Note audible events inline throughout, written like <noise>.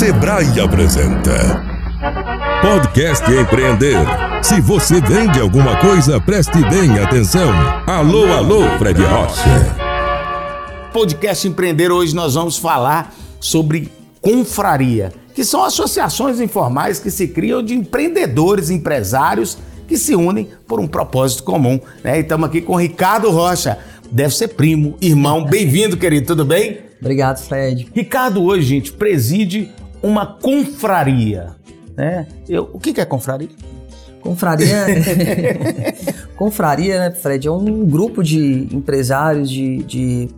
Sebrae apresenta Podcast Empreender. Se você vende alguma coisa, preste bem atenção. Alô, alô, Fred Rocha. Podcast Empreender, hoje nós vamos falar sobre confraria, que são associações informais que se criam de empreendedores, empresários que se unem por um propósito comum. Né? E estamos aqui com Ricardo Rocha, deve ser primo, irmão. Bem-vindo, querido, tudo bem? Obrigado, Fred. Ricardo hoje, gente, preside uma confraria. Né? Eu, o que, que é confraria? Confraria, <laughs> confraria, né, Fred, é um grupo de empresários, de, de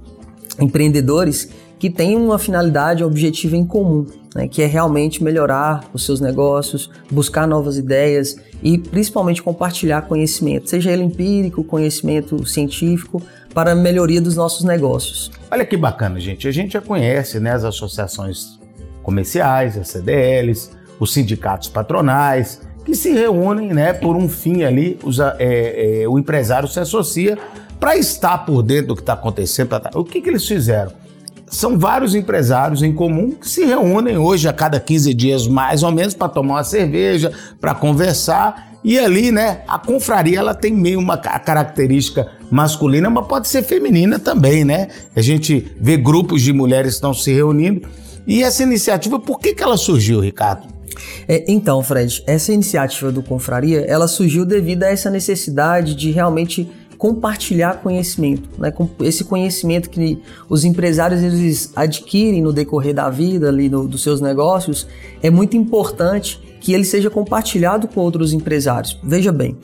empreendedores que tem uma finalidade, um objetivo em comum, né, que é realmente melhorar os seus negócios, buscar novas ideias e principalmente compartilhar conhecimento, seja ele empírico, conhecimento científico, para a melhoria dos nossos negócios. Olha que bacana, gente. A gente já conhece né, as associações comerciais, as CDLs, os sindicatos patronais, que se reúnem né, por um fim ali, os, é, é, o empresário se associa para estar por dentro do que está acontecendo. Pra... O que, que eles fizeram? São vários empresários em comum que se reúnem hoje a cada 15 dias, mais ou menos, para tomar uma cerveja, para conversar e ali, né, a confraria ela tem meio uma característica masculina, mas pode ser feminina também, né? A gente vê grupos de mulheres estão se reunindo. E essa iniciativa, por que, que ela surgiu, Ricardo? É, então, Fred, essa iniciativa do Confraria, ela surgiu devido a essa necessidade de realmente compartilhar conhecimento, né? Esse conhecimento que os empresários eles adquirem no decorrer da vida ali no, dos seus negócios é muito importante que ele seja compartilhado com outros empresários. Veja bem,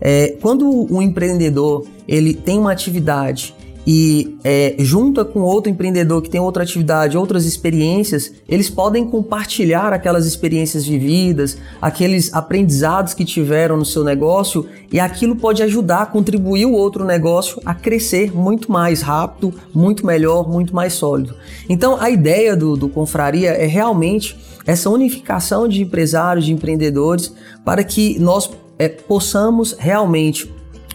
é, quando um empreendedor ele tem uma atividade e é, junta com outro empreendedor que tem outra atividade, outras experiências, eles podem compartilhar aquelas experiências vividas, aqueles aprendizados que tiveram no seu negócio e aquilo pode ajudar, contribuir o outro negócio a crescer muito mais rápido, muito melhor, muito mais sólido. Então a ideia do, do Confraria é realmente essa unificação de empresários, de empreendedores, para que nós é, possamos realmente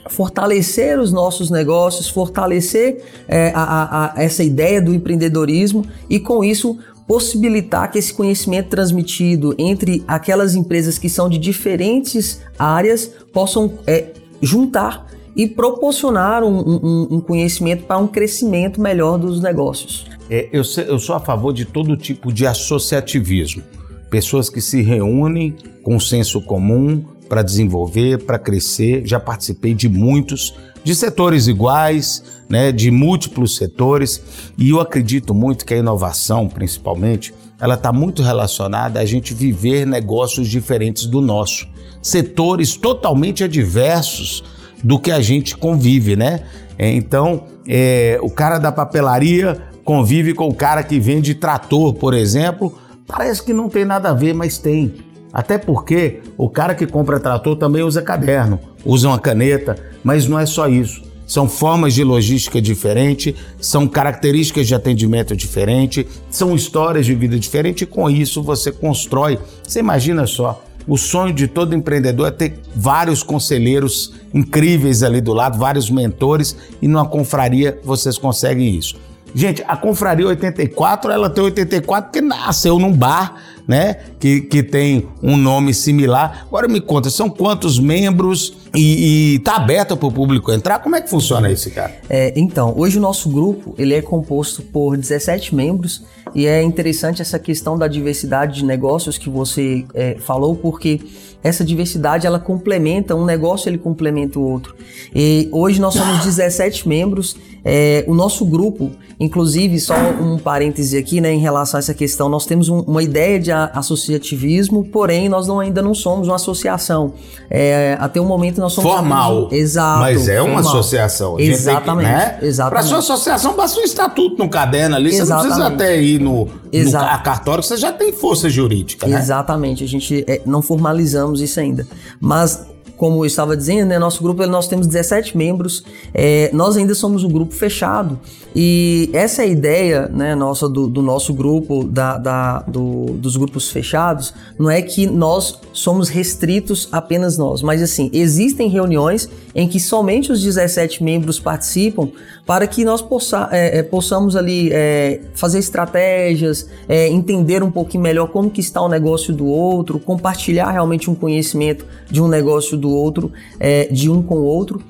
fortalecer os nossos negócios, fortalecer é, a, a, essa ideia do empreendedorismo e com isso possibilitar que esse conhecimento transmitido entre aquelas empresas que são de diferentes áreas possam é, juntar e proporcionar um, um, um conhecimento para um crescimento melhor dos negócios. É, eu, eu sou a favor de todo tipo de associativismo. Pessoas que se reúnem com senso comum para desenvolver, para crescer. Já participei de muitos, de setores iguais, né, de múltiplos setores, e eu acredito muito que a inovação, principalmente, ela está muito relacionada a gente viver negócios diferentes do nosso, setores totalmente adversos do que a gente convive, né? Então, é, o cara da papelaria convive com o cara que vende trator, por exemplo, parece que não tem nada a ver, mas tem. Até porque o cara que compra trator também usa caderno, usa uma caneta, mas não é só isso. São formas de logística diferentes, são características de atendimento diferentes, são histórias de vida diferentes e com isso você constrói. Você imagina só, o sonho de todo empreendedor é ter vários conselheiros incríveis ali do lado, vários mentores e numa confraria vocês conseguem isso. Gente, a Confraria 84, ela tem 84 porque nasceu num bar, né? Que, que tem um nome similar. Agora me conta, são quantos membros e, e tá aberta para o público entrar? Como é que funciona isso, cara? É, então, hoje o nosso grupo ele é composto por 17 membros e é interessante essa questão da diversidade de negócios que você é, falou, porque essa diversidade ela complementa, um negócio ele complementa o outro. E hoje nós somos 17 membros. É, o nosso grupo, inclusive, só um parêntese aqui, né, em relação a essa questão, nós temos um, uma ideia de associativismo, porém nós não, ainda não somos uma associação. É, até o momento nós somos formal. Exato. Mas é uma formal. associação. Exatamente. né? Exatamente. Para sua associação basta um estatuto no caderno ali, Exatamente. você não precisa até ir no, no a cartório, você já tem força jurídica, né? Exatamente. A gente é, não formalizamos isso ainda. Mas como eu estava dizendo, né, nosso grupo nós temos 17 membros, é, nós ainda somos um grupo fechado. E essa é a ideia né, nossa do, do nosso grupo, da, da do, dos grupos fechados, não é que nós somos restritos apenas nós, mas assim, existem reuniões em que somente os 17 membros participam para que nós possa, é, é, possamos ali é, fazer estratégias, é, entender um pouquinho melhor como que está o negócio do outro, compartilhar realmente um conhecimento de um negócio do outro, é, de um com o outro.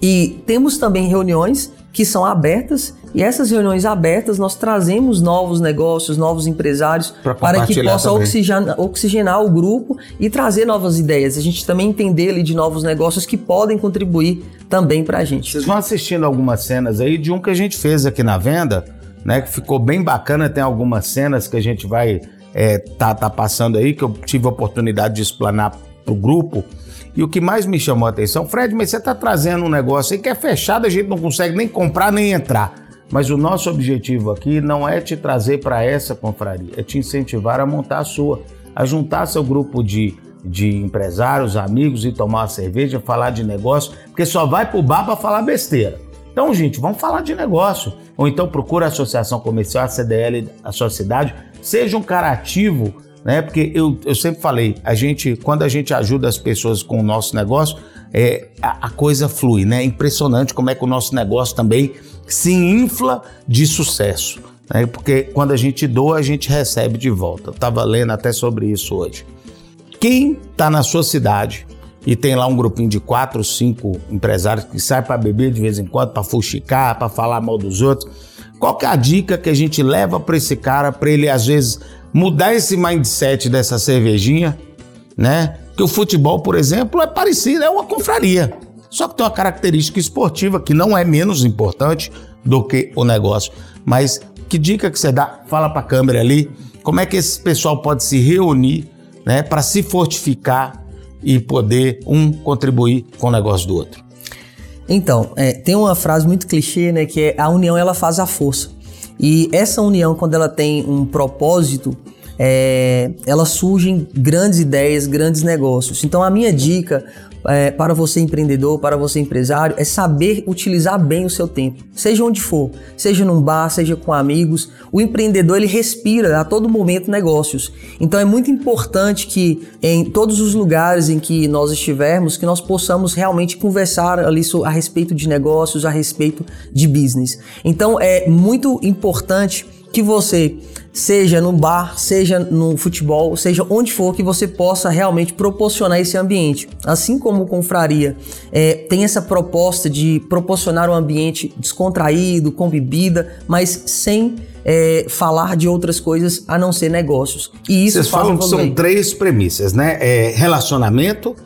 E temos também reuniões que são abertas e essas reuniões abertas nós trazemos novos negócios, novos empresários para que possa oxigenar, oxigenar, o grupo e trazer novas ideias. A gente também entender ali de novos negócios que podem contribuir também para a gente. Vocês vão assistindo algumas cenas aí de um que a gente fez aqui na venda, né? Que ficou bem bacana. Tem algumas cenas que a gente vai é, tá, tá passando aí que eu tive a oportunidade de explanar pro grupo. E o que mais me chamou a atenção, Fred, mas você está trazendo um negócio aí que é fechado, a gente não consegue nem comprar nem entrar. Mas o nosso objetivo aqui não é te trazer para essa confraria, é te incentivar a montar a sua, a juntar seu grupo de, de empresários, amigos e tomar uma cerveja, falar de negócio, porque só vai pro bar para falar besteira. Então, gente, vamos falar de negócio. Ou então procura a Associação Comercial, a CDL, a sua cidade, seja um cara ativo né? Porque eu, eu sempre falei, a gente, quando a gente ajuda as pessoas com o nosso negócio, é, a, a coisa flui, né? É impressionante como é que o nosso negócio também se infla de sucesso. Né? Porque quando a gente doa, a gente recebe de volta. Eu estava lendo até sobre isso hoje. Quem está na sua cidade e tem lá um grupinho de quatro, cinco empresários que sai para beber de vez em quando, para fuxicar, para falar mal dos outros, qual que é a dica que a gente leva para esse cara, para ele às vezes mudar esse mindset dessa cervejinha, né? Que o futebol, por exemplo, é parecido, é uma confraria. Só que tem uma característica esportiva que não é menos importante do que o negócio. Mas que dica que você dá? Fala para a câmera ali. Como é que esse pessoal pode se reunir, né, para se fortificar e poder um contribuir com o negócio do outro? Então, é, tem uma frase muito clichê, né, que é a união ela faz a força. E essa união, quando ela tem um propósito, é, elas surgem grandes ideias, grandes negócios. Então a minha dica é, para você empreendedor, para você empresário, é saber utilizar bem o seu tempo, seja onde for, seja num bar, seja com amigos. O empreendedor ele respira a todo momento negócios. Então é muito importante que em todos os lugares em que nós estivermos, que nós possamos realmente conversar ali a respeito de negócios, a respeito de business. Então é muito importante que você seja no bar, seja no futebol, seja onde for que você possa realmente proporcionar esse ambiente. Assim como o Confraria é, tem essa proposta de proporcionar um ambiente descontraído, com bebida, mas sem é, falar de outras coisas a não ser negócios. E isso Vocês falam que são três premissas, né? É relacionamento,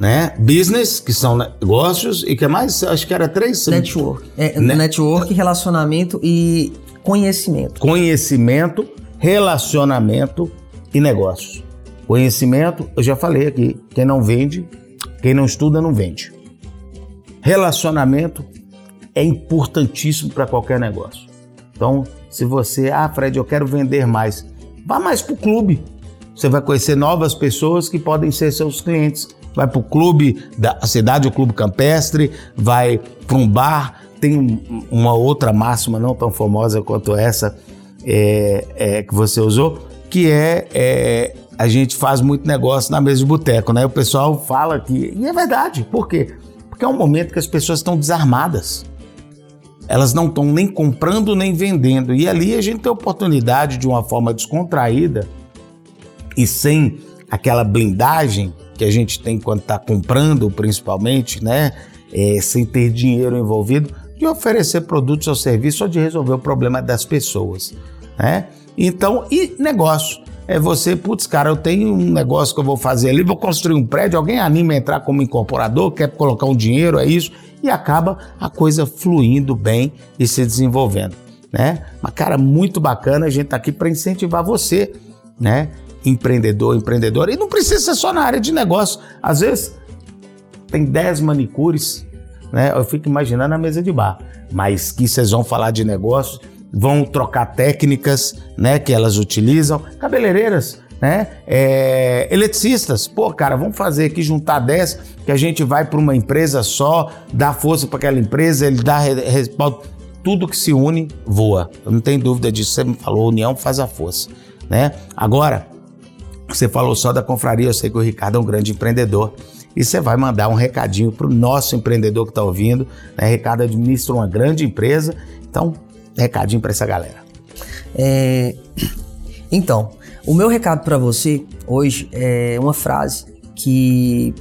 né? Business, que são negócios, e que mais? Acho que era três. Network. É, né? Network, relacionamento e Conhecimento. Conhecimento, relacionamento e negócios. Conhecimento, eu já falei aqui, quem não vende, quem não estuda não vende. Relacionamento é importantíssimo para qualquer negócio. Então, se você, ah, Fred, eu quero vender mais, vá mais para o clube. Você vai conhecer novas pessoas que podem ser seus clientes. Vai para o clube da cidade, o clube campestre, vai para um bar, tem uma outra máxima não tão famosa quanto essa é, é, que você usou, que é, é, a gente faz muito negócio na mesa de boteco, né? O pessoal fala que. E é verdade, por quê? Porque é um momento que as pessoas estão desarmadas. Elas não estão nem comprando nem vendendo. E ali a gente tem a oportunidade, de uma forma descontraída e sem aquela blindagem que a gente tem quando está comprando, principalmente, né? É, sem ter dinheiro envolvido, de oferecer produtos ou serviços ou de resolver o problema das pessoas, né? Então, e negócio. É você, putz, cara, eu tenho um negócio que eu vou fazer ali, vou construir um prédio, alguém anima a entrar como incorporador, quer colocar um dinheiro, é isso, e acaba a coisa fluindo bem e se desenvolvendo, né? Mas, cara, muito bacana, a gente tá aqui para incentivar você, né? Empreendedor, empreendedora, e não precisa ser só na área de negócio. Às vezes, tem 10 manicures, né? Eu fico imaginando a mesa de bar. Mas que vocês vão falar de negócio, vão trocar técnicas, né? Que elas utilizam. Cabeleireiras, né? É, eletricistas, pô, cara, vamos fazer aqui, juntar 10, que a gente vai para uma empresa só, dá força para aquela empresa, ele dá respaldo. Tudo que se une, voa. Eu não tenho dúvida disso. Você me falou, união faz a força, né? Agora, você falou só da confraria, eu sei que o Ricardo é um grande empreendedor. E você vai mandar um recadinho para o nosso empreendedor que está ouvindo. Né? Ricardo administra uma grande empresa. Então, recadinho para essa galera. É... Então, o meu recado para você hoje é uma frase que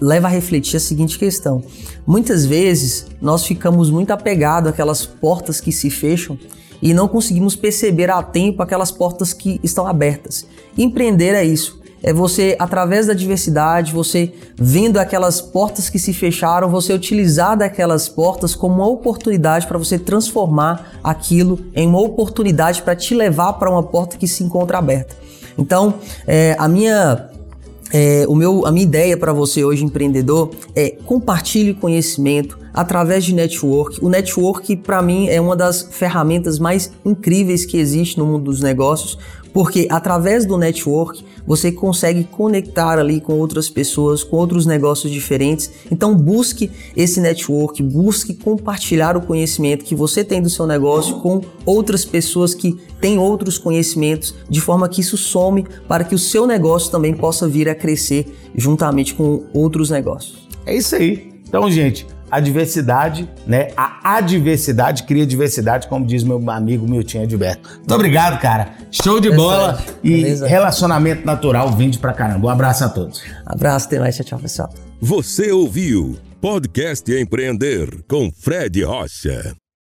leva a refletir a seguinte questão. Muitas vezes nós ficamos muito apegados àquelas portas que se fecham e não conseguimos perceber a tempo aquelas portas que estão abertas. Empreender é isso é você, através da diversidade, você vendo aquelas portas que se fecharam, você utilizar daquelas portas como uma oportunidade para você transformar aquilo em uma oportunidade para te levar para uma porta que se encontra aberta. Então, é, a minha é, o meu, a minha ideia para você hoje, empreendedor, é compartilhe conhecimento através de network. O network, para mim, é uma das ferramentas mais incríveis que existe no mundo dos negócios, porque através do network você consegue conectar ali com outras pessoas, com outros negócios diferentes. Então busque esse network, busque compartilhar o conhecimento que você tem do seu negócio com outras pessoas que têm outros conhecimentos, de forma que isso some para que o seu negócio também possa vir a crescer juntamente com outros negócios. É isso aí. Então, gente, a diversidade, né? A adversidade cria diversidade, como diz meu amigo Milton Edilberto. Muito obrigado, cara. Show de bola e Beleza. relacionamento natural vinde pra caramba. Um abraço a todos. Abraço, até mais. Tchau, tchau, pessoal. Você ouviu Podcast Empreender com Fred Rocha.